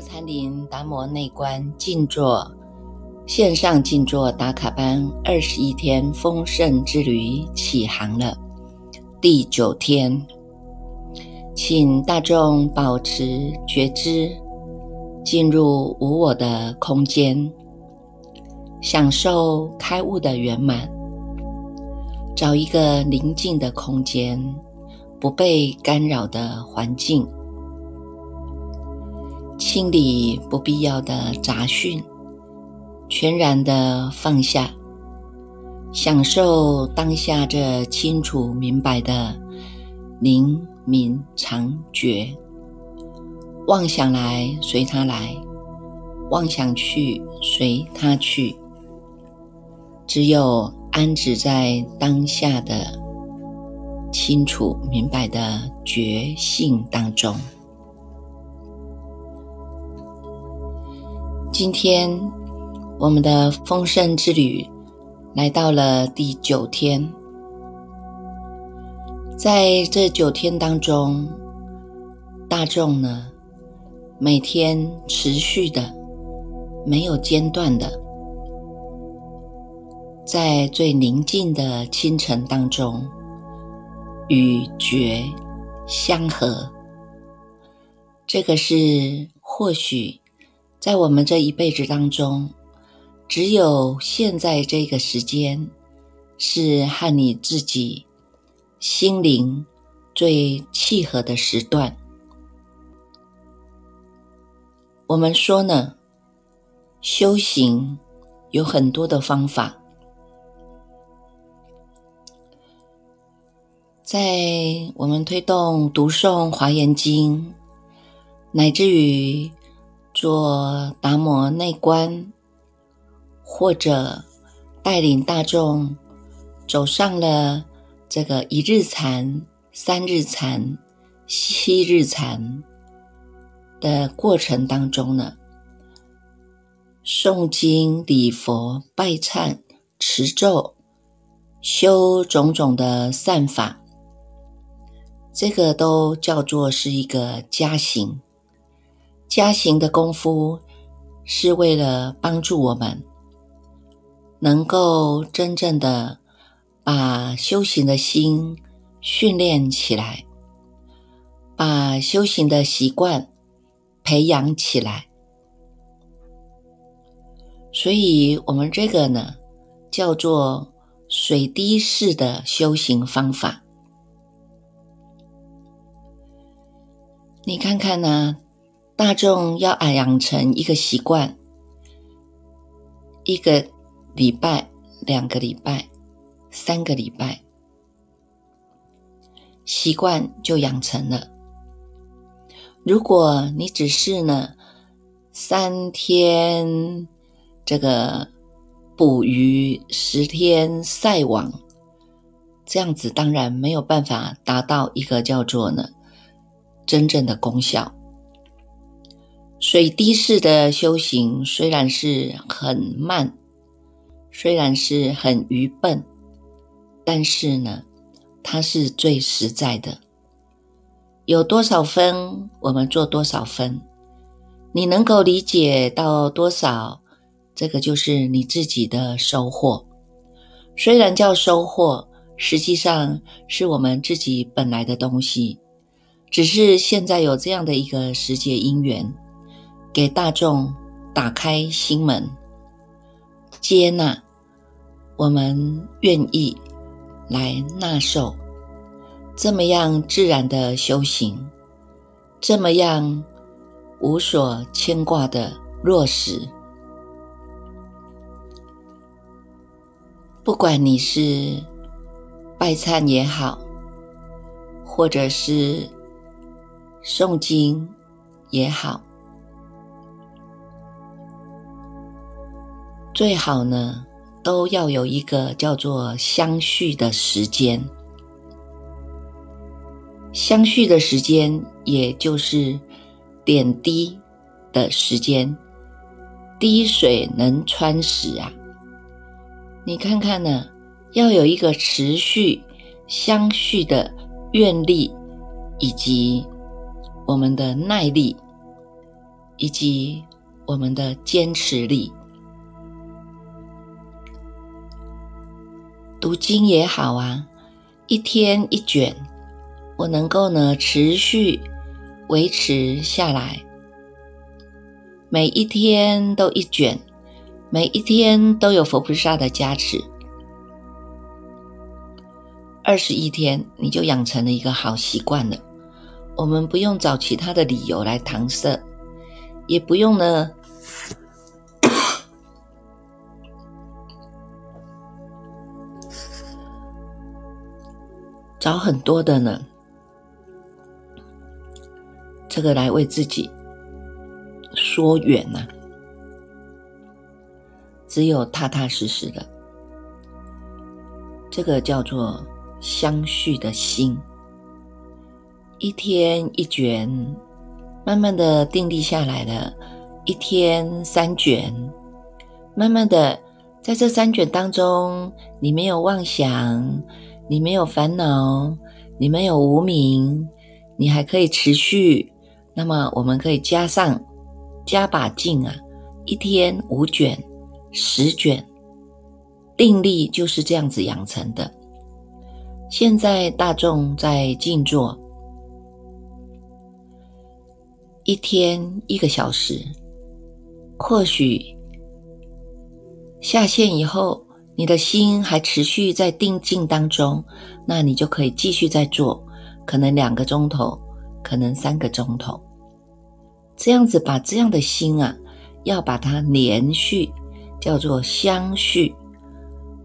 禅林达摩内观静坐线上静坐打卡班二十一天丰盛之旅起航了，第九天，请大众保持觉知，进入无我的空间，享受开悟的圆满。找一个宁静的空间，不被干扰的环境。清理不必要的杂讯，全然的放下，享受当下这清楚明白的灵明常觉。妄想来随他来，妄想去随他去，只有安止在当下的清楚明白的觉性当中。今天，我们的丰盛之旅来到了第九天。在这九天当中，大众呢每天持续的、没有间断的，在最宁静的清晨当中与觉相合。这个是或许。在我们这一辈子当中，只有现在这个时间是和你自己心灵最契合的时段。我们说呢，修行有很多的方法，在我们推动读诵华严经，乃至于。做达摩内观，或者带领大众走上了这个一日禅、三日禅、七日禅的过程当中呢，诵经、礼佛、拜忏、持咒、修种种的善法，这个都叫做是一个加行。加行的功夫是为了帮助我们能够真正的把修行的心训练起来，把修行的习惯培养起来。所以，我们这个呢，叫做水滴式的修行方法。你看看呢？大众要养成一个习惯，一个礼拜、两个礼拜、三个礼拜，习惯就养成了。如果你只是呢三天这个捕鱼，十天晒网，这样子当然没有办法达到一个叫做呢真正的功效。水滴式的修行虽然是很慢，虽然是很愚笨，但是呢，它是最实在的。有多少分，我们做多少分。你能够理解到多少，这个就是你自己的收获。虽然叫收获，实际上是我们自己本来的东西，只是现在有这样的一个时节因缘。给大众打开心门，接纳我们愿意来纳受，这么样自然的修行，这么样无所牵挂的落实。不管你是拜忏也好，或者是诵经也好。最好呢，都要有一个叫做相续的时间。相续的时间，也就是点滴的时间。滴水能穿石啊！你看看呢，要有一个持续相续的愿力，以及我们的耐力，以及我们的坚持力。读经也好啊，一天一卷，我能够呢持续维持下来，每一天都一卷，每一天都有佛菩萨的加持，二十一天你就养成了一个好习惯了。我们不用找其他的理由来搪塞，也不用呢。找很多的呢，这个来为自己说远呐，只有踏踏实实的，这个叫做相续的心，一天一卷，慢慢的定立下来了，一天三卷，慢慢的在这三卷当中，你没有妄想。你没有烦恼，你没有无名，你还可以持续。那么，我们可以加上加把劲啊！一天五卷、十卷，定力就是这样子养成的。现在大众在静坐，一天一个小时，或许下线以后。你的心还持续在定静当中，那你就可以继续在做，可能两个钟头，可能三个钟头，这样子把这样的心啊，要把它连续，叫做相续。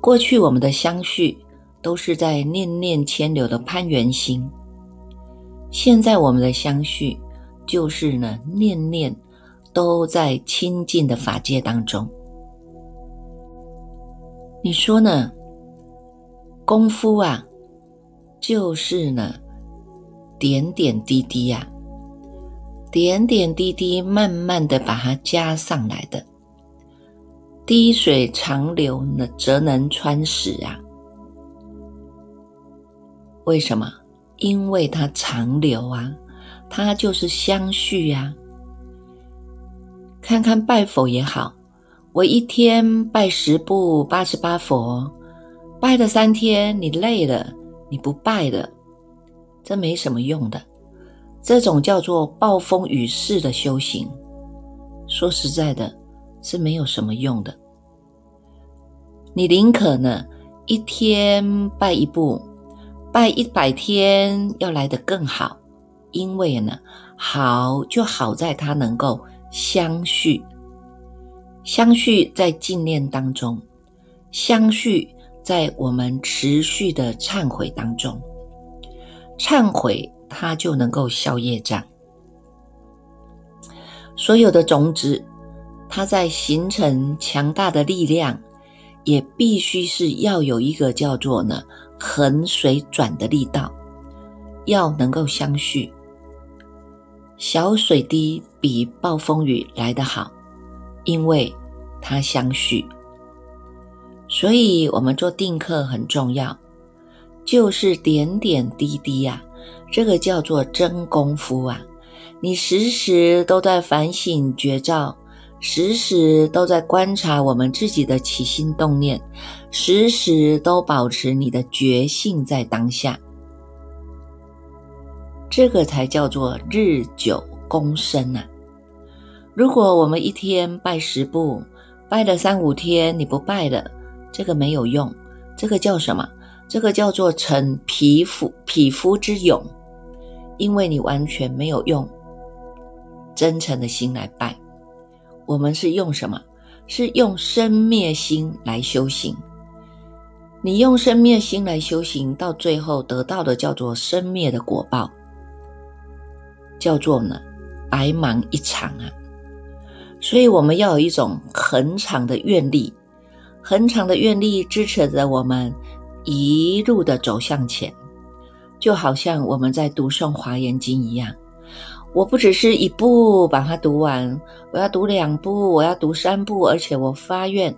过去我们的相续都是在念念牵流的攀缘心，现在我们的相续就是呢，念念都在清净的法界当中。你说呢？功夫啊，就是呢，点点滴滴呀，点点滴滴，慢慢的把它加上来的。滴水长流呢，则能穿石啊。为什么？因为它长流啊，它就是相续呀。看看拜佛也好。我一天拜十部八十八佛，拜了三天，你累了，你不拜了，这没什么用的。这种叫做暴风雨式的修行，说实在的，是没有什么用的。你宁可呢，一天拜一部，拜一百天要来得更好，因为呢，好就好在它能够相续。相续在静念当中，相续在我们持续的忏悔当中，忏悔它就能够消业障。所有的种子，它在形成强大的力量，也必须是要有一个叫做呢横水转的力道，要能够相续。小水滴比暴风雨来得好。因为它相续，所以我们做定课很重要，就是点点滴滴呀，这个叫做真功夫啊。你时时都在反省觉照，时时都在观察我们自己的起心动念，时时都保持你的觉性在当下，这个才叫做日久功深啊。如果我们一天拜十步，拜了三五天，你不拜了，这个没有用。这个叫什么？这个叫做成皮肤匹夫之勇，因为你完全没有用真诚的心来拜。我们是用什么？是用生灭心来修行。你用生灭心来修行，到最后得到的叫做生灭的果报，叫做呢白忙一场啊。所以我们要有一种恒长的愿力，恒长的愿力支持着我们一路的走向前，就好像我们在读诵华严经一样。我不只是一部把它读完，我要读两部，我要读三部，而且我发愿，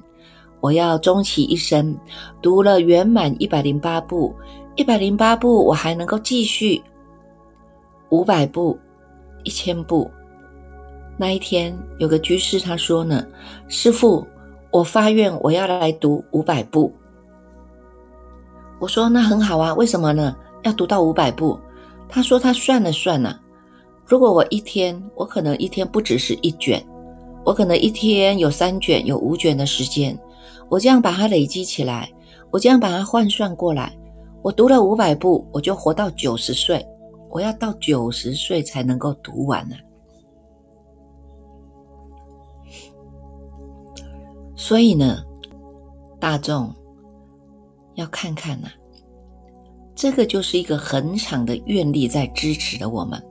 我要终其一生读了圆满一百零八部，一百零八部我还能够继续五百部、一千部。那一天，有个居士他说呢：“师父，我发愿我要来读五百部。”我说：“那很好啊，为什么呢？要读到五百部？”他说：“他算了算了，如果我一天，我可能一天不只是一卷，我可能一天有三卷、有五卷的时间，我这样把它累积起来，我这样把它换算过来，我读了五百部，我就活到九十岁。我要到九十岁才能够读完呢。”所以呢，大众要看看呐，这个就是一个很长的愿力在支持着我们。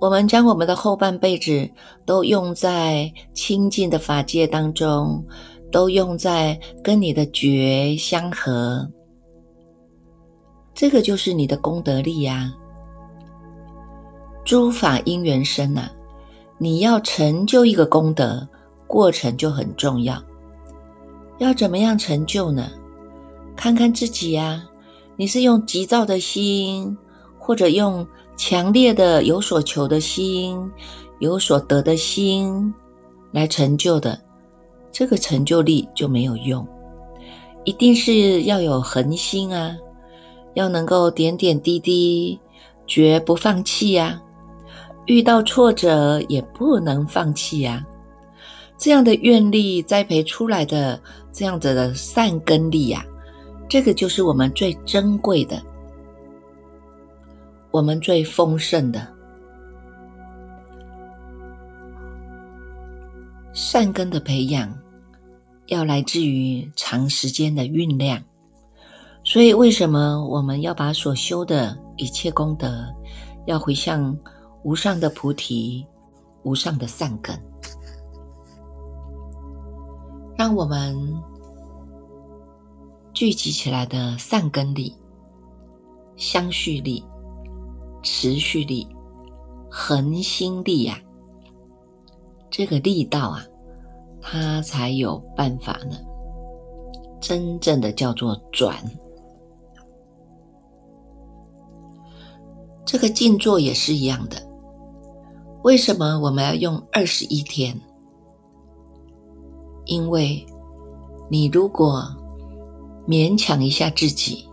我们将我们的后半辈子都用在清净的法界当中，都用在跟你的觉相合，这个就是你的功德力呀。诸法因缘生呐，你要成就一个功德。过程就很重要，要怎么样成就呢？看看自己呀，你是用急躁的心，或者用强烈的有所求的心、有所得的心来成就的，这个成就力就没有用。一定是要有恒心啊，要能够点点滴滴，绝不放弃呀。遇到挫折也不能放弃呀。这样的愿力栽培出来的这样子的善根力呀，这个就是我们最珍贵的，我们最丰盛的善根的培养，要来自于长时间的酝酿。所以，为什么我们要把所修的一切功德，要回向无上的菩提、无上的善根？让我们聚集起来的善根力、相续力、持续力、恒心力呀，这个力道啊，它才有办法呢。真正的叫做转。这个静坐也是一样的。为什么我们要用二十一天？因为，你如果勉强一下自己，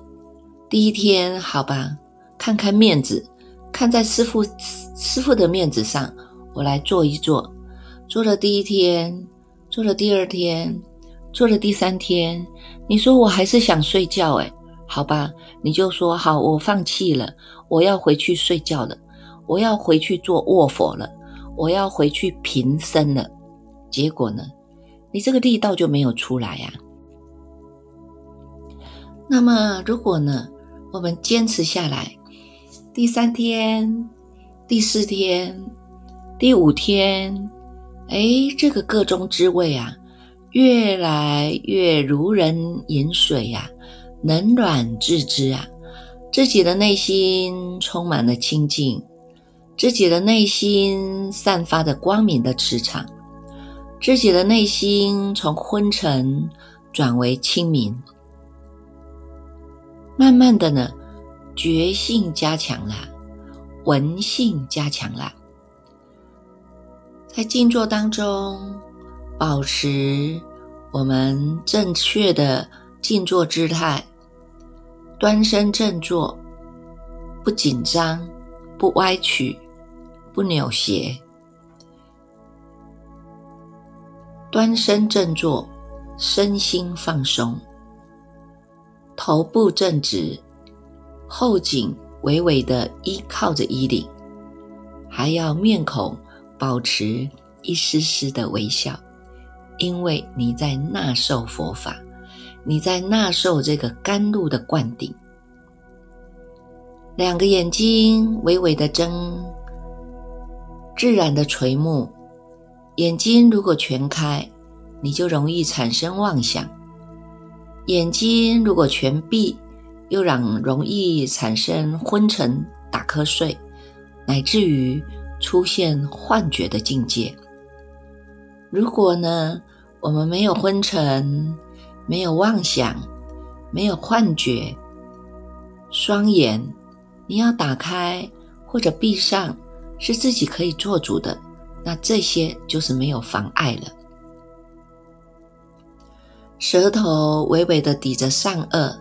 第一天好吧，看看面子，看在师傅师傅的面子上，我来做一做。做了第一天，做了第二天，做了第三天，你说我还是想睡觉哎，好吧，你就说好，我放弃了，我要回去睡觉了，我要回去做卧佛了，我要回去平身了。结果呢？你这个力道就没有出来呀。那么，如果呢，我们坚持下来，第三天、第四天、第五天，哎，这个个中滋味啊，越来越如人饮水呀，冷暖自知啊，自己的内心充满了清净，自己的内心散发着光明的磁场。自己的内心从昏沉转为清明，慢慢的呢，觉性加强了，闻性加强了，在静坐当中保持我们正确的静坐姿态，端身正坐，不紧张，不歪曲，不扭斜。端身正坐，身心放松，头部正直，后颈微微的依靠着衣领，还要面孔保持一丝丝的微笑，因为你在纳受佛法，你在纳受这个甘露的灌顶。两个眼睛微微的睁，自然的垂目。眼睛如果全开，你就容易产生妄想；眼睛如果全闭，又让容易产生昏沉、打瞌睡，乃至于出现幻觉的境界。如果呢，我们没有昏沉，没有妄想，没有幻觉，双眼你要打开或者闭上，是自己可以做主的。那这些就是没有妨碍了。舌头微微的抵着上颚，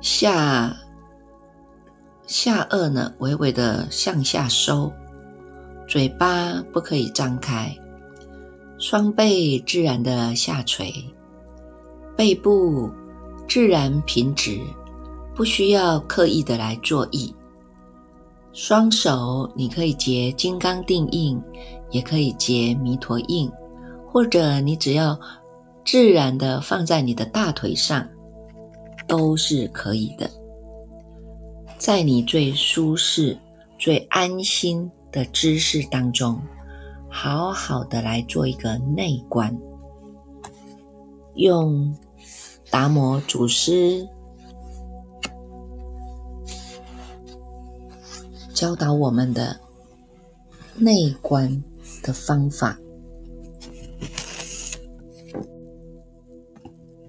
下下颚呢微微的向下收，嘴巴不可以张开，双背自然的下垂，背部自然平直，不需要刻意的来做意。双手你可以结金刚定印，也可以结弥陀印，或者你只要自然的放在你的大腿上，都是可以的。在你最舒适、最安心的姿势当中，好好的来做一个内观，用达摩祖师。教导我们的内观的方法，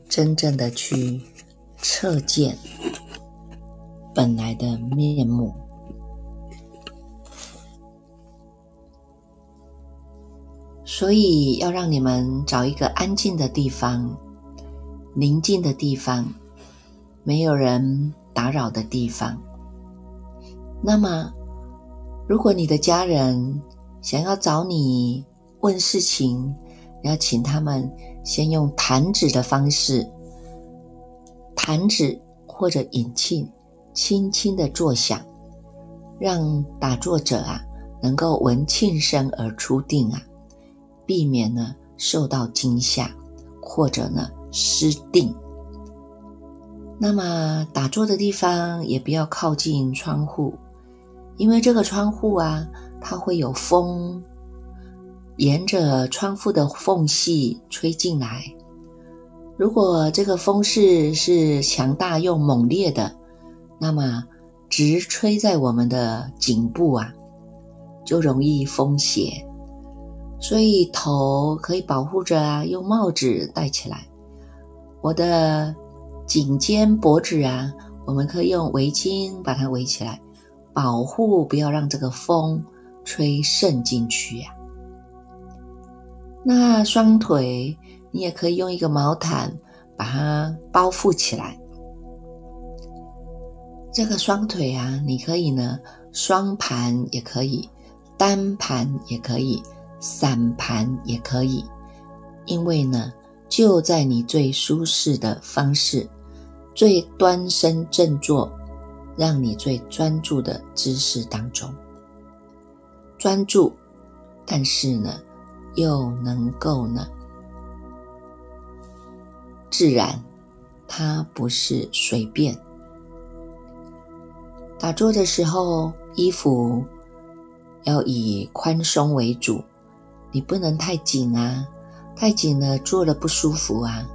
真正的去测见本来的面目。所以要让你们找一个安静的地方、宁静的地方、没有人打扰的地方。那么。如果你的家人想要找你问事情，要请他们先用弹指的方式，弹指或者引磬，轻轻的作响，让打坐者啊能够闻磬声而出定啊，避免呢受到惊吓或者呢失定。那么打坐的地方也不要靠近窗户。因为这个窗户啊，它会有风沿着窗户的缝隙吹进来。如果这个风势是强大又猛烈的，那么直吹在我们的颈部啊，就容易风邪。所以头可以保护着啊，用帽子戴起来。我的颈肩脖子啊，我们可以用围巾把它围起来。保护，不要让这个风吹渗进去呀。那双腿，你也可以用一个毛毯把它包覆起来。这个双腿啊，你可以呢双盘也可以，单盘也可以，散盘也可以。因为呢，就在你最舒适的方式，最端身正坐。让你最专注的姿势当中专注，但是呢，又能够呢自然，它不是随便。打坐的时候，衣服要以宽松为主，你不能太紧啊，太紧了坐了不舒服啊。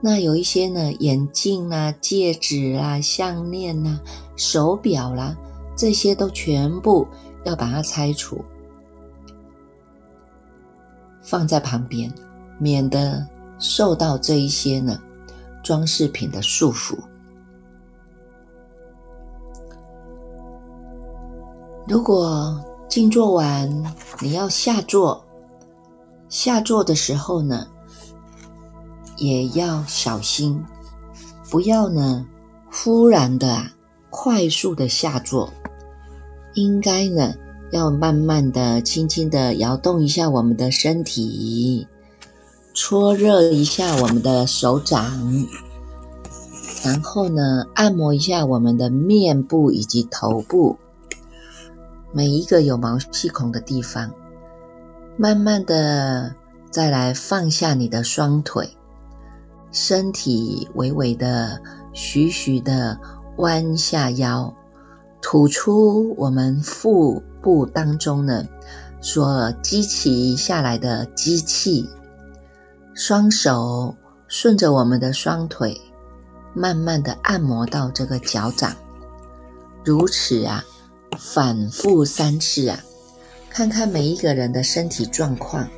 那有一些呢，眼镜啊、戒指啊、项链啊、手表啦，这些都全部要把它拆除，放在旁边，免得受到这一些呢装饰品的束缚。如果静坐完，你要下坐，下坐的时候呢？也要小心，不要呢忽然的啊快速的下坐，应该呢要慢慢的、轻轻的摇动一下我们的身体，搓热一下我们的手掌，然后呢按摩一下我们的面部以及头部。每一个有毛细孔的地方，慢慢的再来放下你的双腿。身体微微的、徐徐的弯下腰，吐出我们腹部当中呢所积起下来的积气。双手顺着我们的双腿，慢慢的按摩到这个脚掌，如此啊，反复三次啊，看看每一个人的身体状况。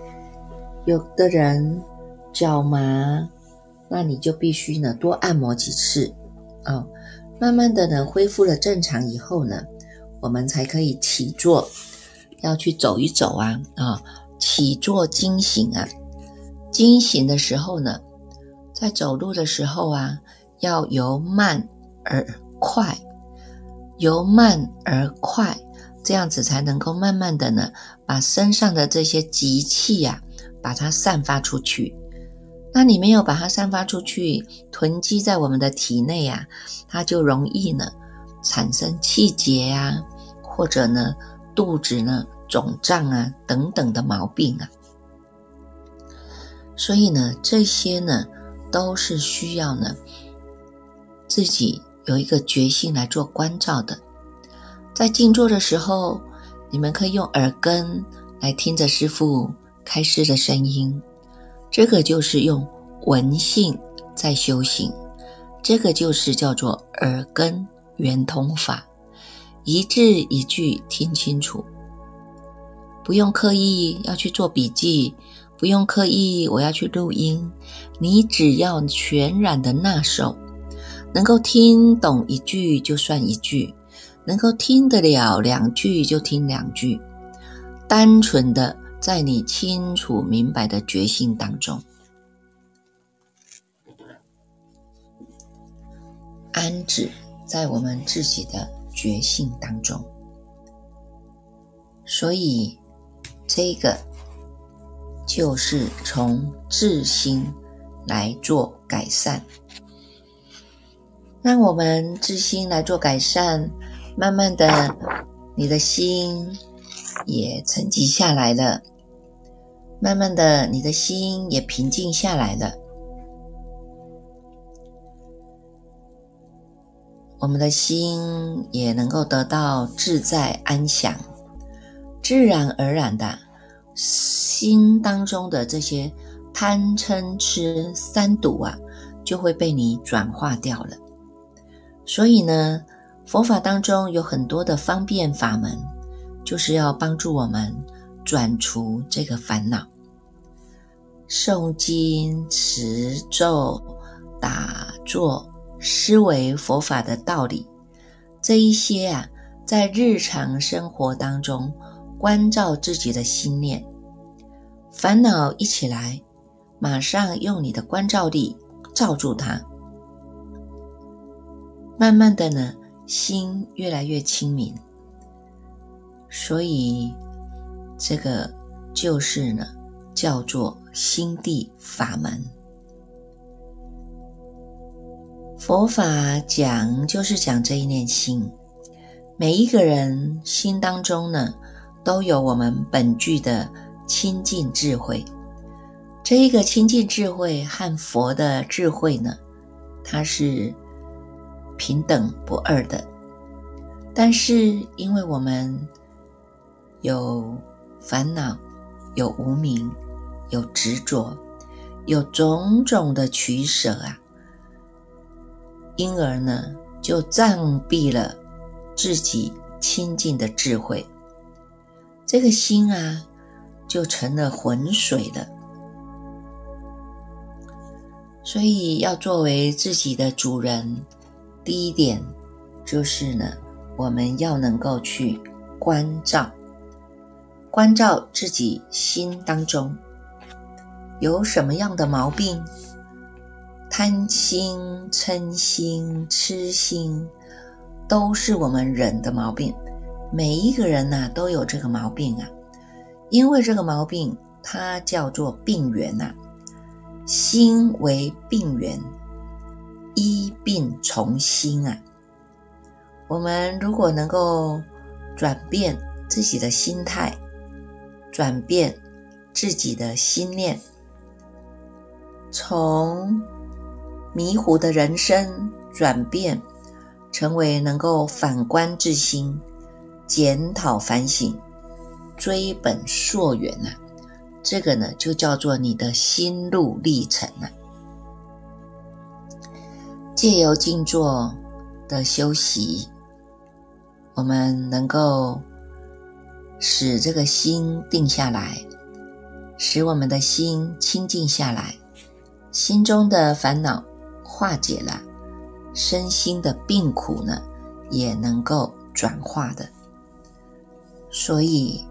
有的人脚麻。那你就必须呢多按摩几次，哦，慢慢的呢恢复了正常以后呢，我们才可以起坐，要去走一走啊啊，起坐惊醒啊，惊醒的时候呢，在走路的时候啊，要由慢而快，由慢而快，这样子才能够慢慢的呢，把身上的这些急气呀，把它散发出去。那你没有把它散发出去，囤积在我们的体内呀，它就容易呢产生气结呀，或者呢肚子呢肿胀啊等等的毛病啊。所以呢，这些呢都是需要呢自己有一个决心来做关照的。在静坐的时候，你们可以用耳根来听着师父开示的声音。这个就是用闻性在修行，这个就是叫做耳根圆通法，一字一句听清楚，不用刻意要去做笔记，不用刻意我要去录音，你只要全然的纳受，能够听懂一句就算一句，能够听得了两句就听两句，单纯的。在你清楚明白的决心当中，安置在我们自己的决心当中，所以这个就是从自心来做改善，让我们自心来做改善，慢慢的，你的心也沉积下来了。慢慢的，你的心也平静下来了。我们的心也能够得到自在安详，自然而然的，心当中的这些贪嗔痴三毒啊，就会被你转化掉了。所以呢，佛法当中有很多的方便法门，就是要帮助我们。转除这个烦恼，诵经、持咒、打坐、思维佛法的道理，这一些啊，在日常生活当中关照自己的心念，烦恼一起来，马上用你的关照力罩住它，慢慢的呢，心越来越清明，所以。这个就是呢，叫做心地法门。佛法讲就是讲这一念心，每一个人心当中呢，都有我们本具的清净智慧。这一个清净智慧和佛的智慧呢，它是平等不二的。但是因为我们有烦恼有无名，有执着，有种种的取舍啊，因而呢，就障蔽了自己清净的智慧，这个心啊，就成了浑水了。所以要作为自己的主人，第一点就是呢，我们要能够去关照。关照自己心当中有什么样的毛病，贪心、嗔心、痴心，都是我们人的毛病。每一个人呐都有这个毛病啊，因为这个毛病它叫做病源呐，心为病源，医病从心啊。我们如果能够转变自己的心态。转变自己的心念，从迷糊的人生转变成为能够反观自心、检讨反省、追本溯源呐。这个呢，就叫做你的心路历程了。借由静坐的修习，我们能够。使这个心定下来，使我们的心清静下来，心中的烦恼化解了，身心的病苦呢也能够转化的。所以，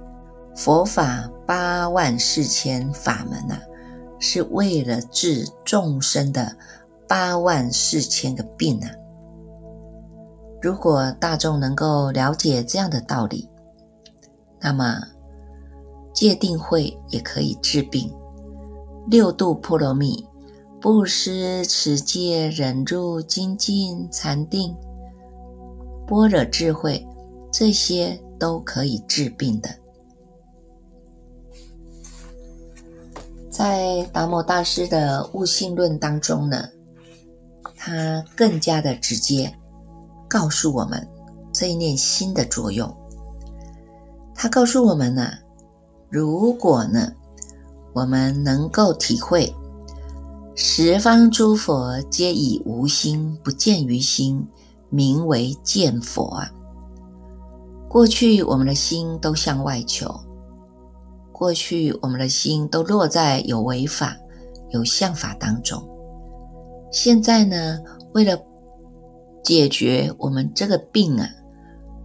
佛法八万四千法门呐，是为了治众生的八万四千个病啊。如果大众能够了解这样的道理，那么戒定慧也可以治病。六度波罗蜜、布施、持戒、忍住、精进、禅定、般若智慧，这些都可以治病的。在达摩大师的悟性论当中呢，他更加的直接。告诉我们这一念心的作用。他告诉我们呢，如果呢，我们能够体会十方诸佛皆以无心不见于心，名为见佛啊。过去我们的心都向外求，过去我们的心都落在有为法、有相法当中。现在呢，为了解决我们这个病啊，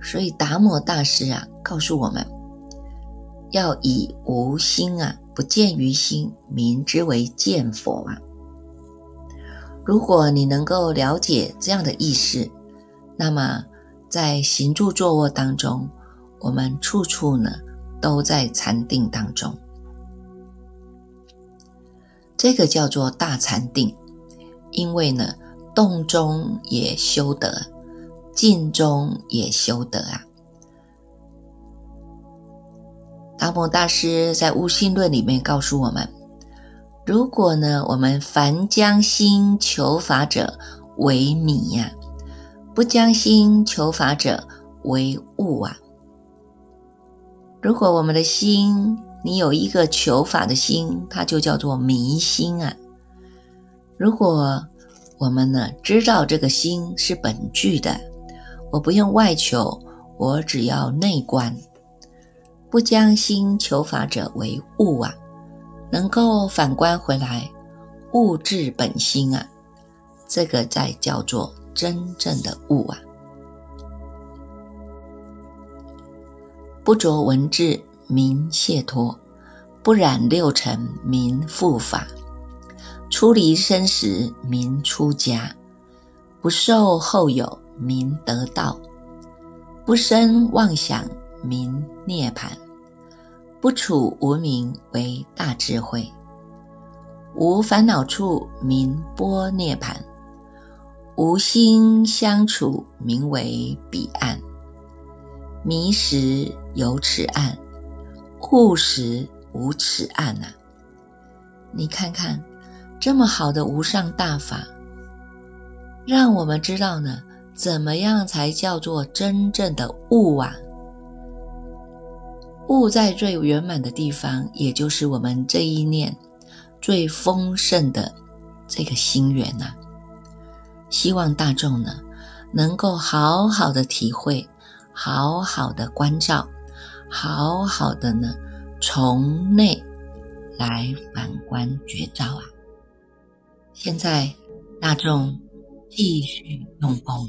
所以达摩大师啊告诉我们，要以无心啊，不见于心，明之为见佛啊。如果你能够了解这样的意思，那么在行住坐卧当中，我们处处呢都在禅定当中，这个叫做大禅定，因为呢。动中也修得，静中也修得啊！达摩大师在《悟性论》里面告诉我们：如果呢，我们凡将心求法者为迷呀，不将心求法者为悟啊。如果我们的心，你有一个求法的心，它就叫做迷心啊。如果我们呢，知道这个心是本具的，我不用外求，我只要内观，不将心求法者为物啊，能够反观回来，物质本心啊，这个才叫做真正的物啊。不着文字名解脱，不染六尘名复法。出离生死名出家，不受后有名得道，不生妄想名涅盘，不处无名为大智慧，无烦恼处名波涅盘，无心相处名为彼岸。迷时有此岸，悟时无此岸啊！你看看。这么好的无上大法，让我们知道呢，怎么样才叫做真正的悟啊？悟在最圆满的地方，也就是我们这一念最丰盛的这个心源呐。希望大众呢，能够好好的体会，好好的关照，好好的呢，从内来反观觉照啊。现在，大众继续用功。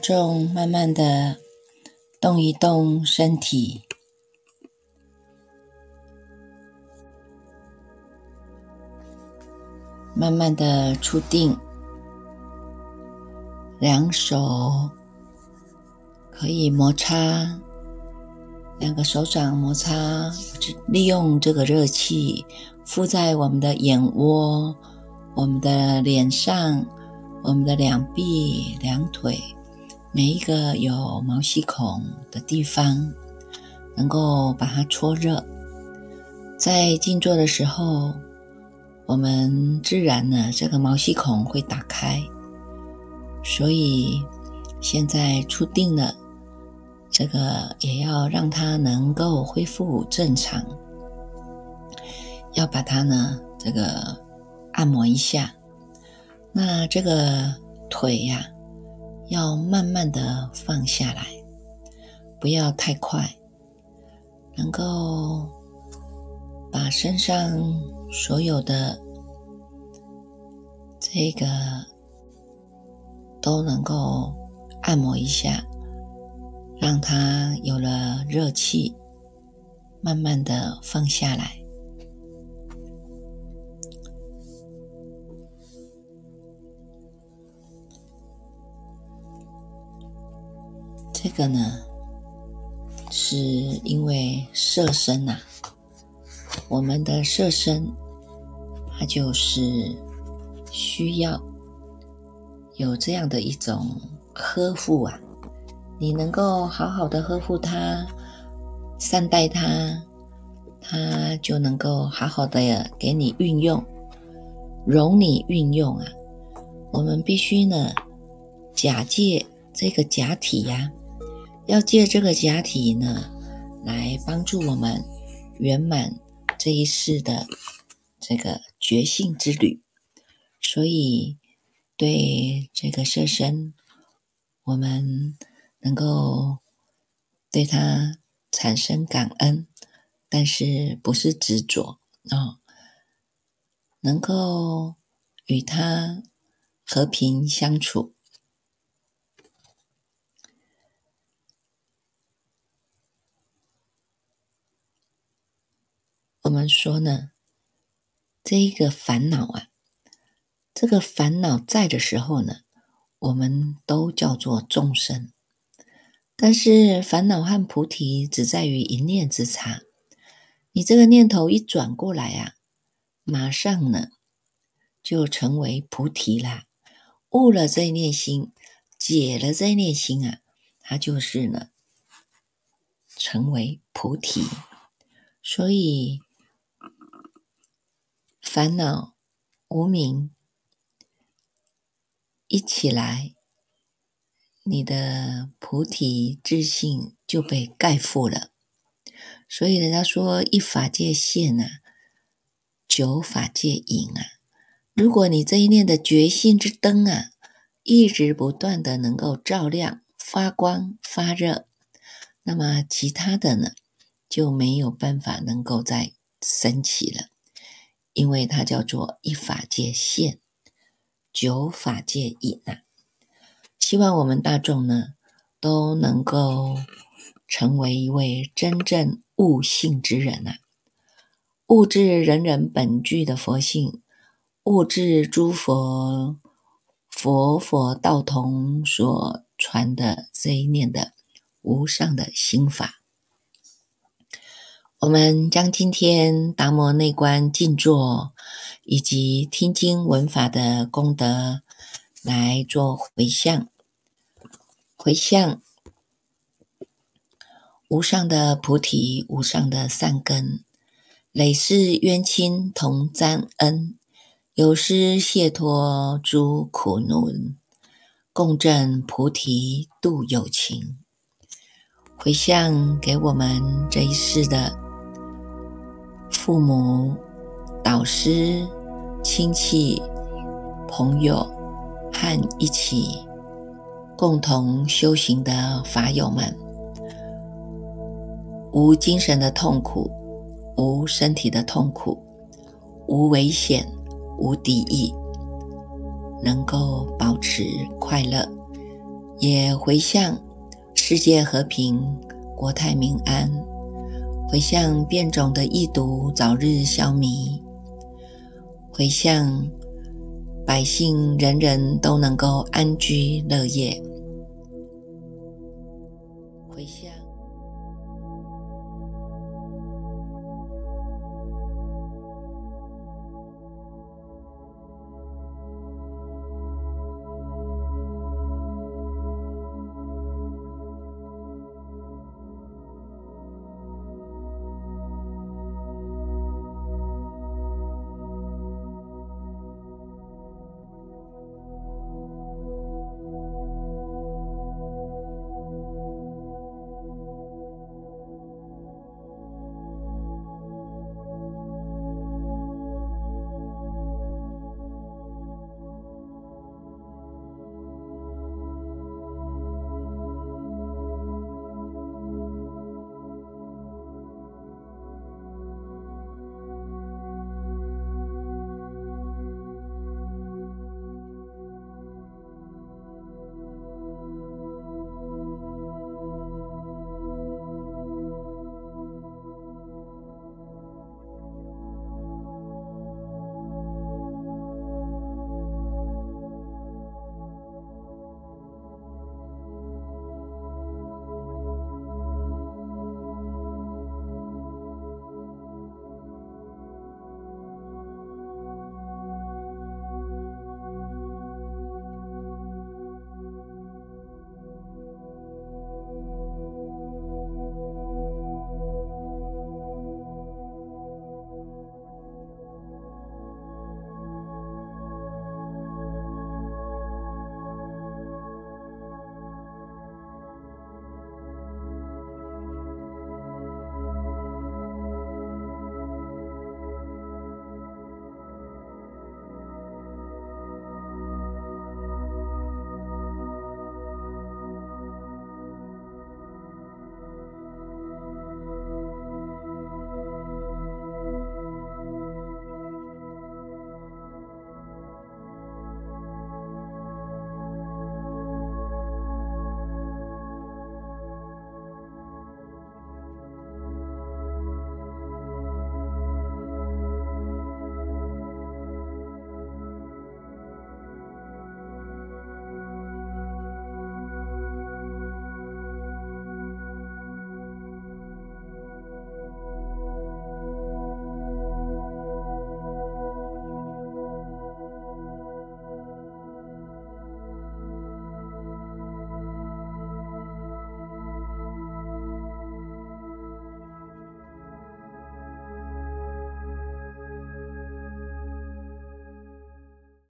众慢慢的动一动身体，慢慢的出定，两手可以摩擦，两个手掌摩擦，利用这个热气敷在我们的眼窝、我们的脸上。我们的两臂、两腿，每一个有毛细孔的地方，能够把它搓热。在静坐的时候，我们自然呢，这个毛细孔会打开。所以现在出定了，这个也要让它能够恢复正常，要把它呢，这个按摩一下。那这个腿呀，要慢慢的放下来，不要太快，能够把身上所有的这个都能够按摩一下，让它有了热气，慢慢的放下来。这个呢，是因为色身呐，我们的色身，它就是需要有这样的一种呵护啊。你能够好好的呵护它，善待它，它就能够好好的给你运用，容你运用啊。我们必须呢，假借这个假体呀。要借这个假体呢，来帮助我们圆满这一世的这个觉性之旅。所以，对这个色身，我们能够对它产生感恩，但是不是执着啊？能够与它和平相处。我们说呢，这一个烦恼啊，这个烦恼在的时候呢，我们都叫做众生。但是烦恼和菩提只在于一念之差。你这个念头一转过来啊，马上呢就成为菩提啦，悟了这一念心，解了这一念心啊，它就是呢成为菩提。所以。烦恼、无名一起来，你的菩提自信就被盖覆了。所以人家说一法界现啊，九法界隐啊。如果你这一念的觉性之灯啊，一直不断的能够照亮、发光、发热，那么其他的呢，就没有办法能够再升起了。因为它叫做一法界现，九法界隐啊！希望我们大众呢都能够成为一位真正悟性之人啊！悟至人人本具的佛性，悟至诸佛佛佛道同所传的这一念的无上的心法。我们将今天达摩内观静坐以及听经闻法的功德来做回向，回向无上的菩提、无上的善根，累世冤亲同沾恩，有施谢脱诸苦轮，共振菩提度有情。回向给我们这一世的。父母、导师、亲戚、朋友和一起共同修行的法友们，无精神的痛苦，无身体的痛苦，无危险，无敌意，能够保持快乐，也回向世界和平、国泰民安，回向变种的疫毒早日消弭，回向百姓人人都能够安居乐业，回向。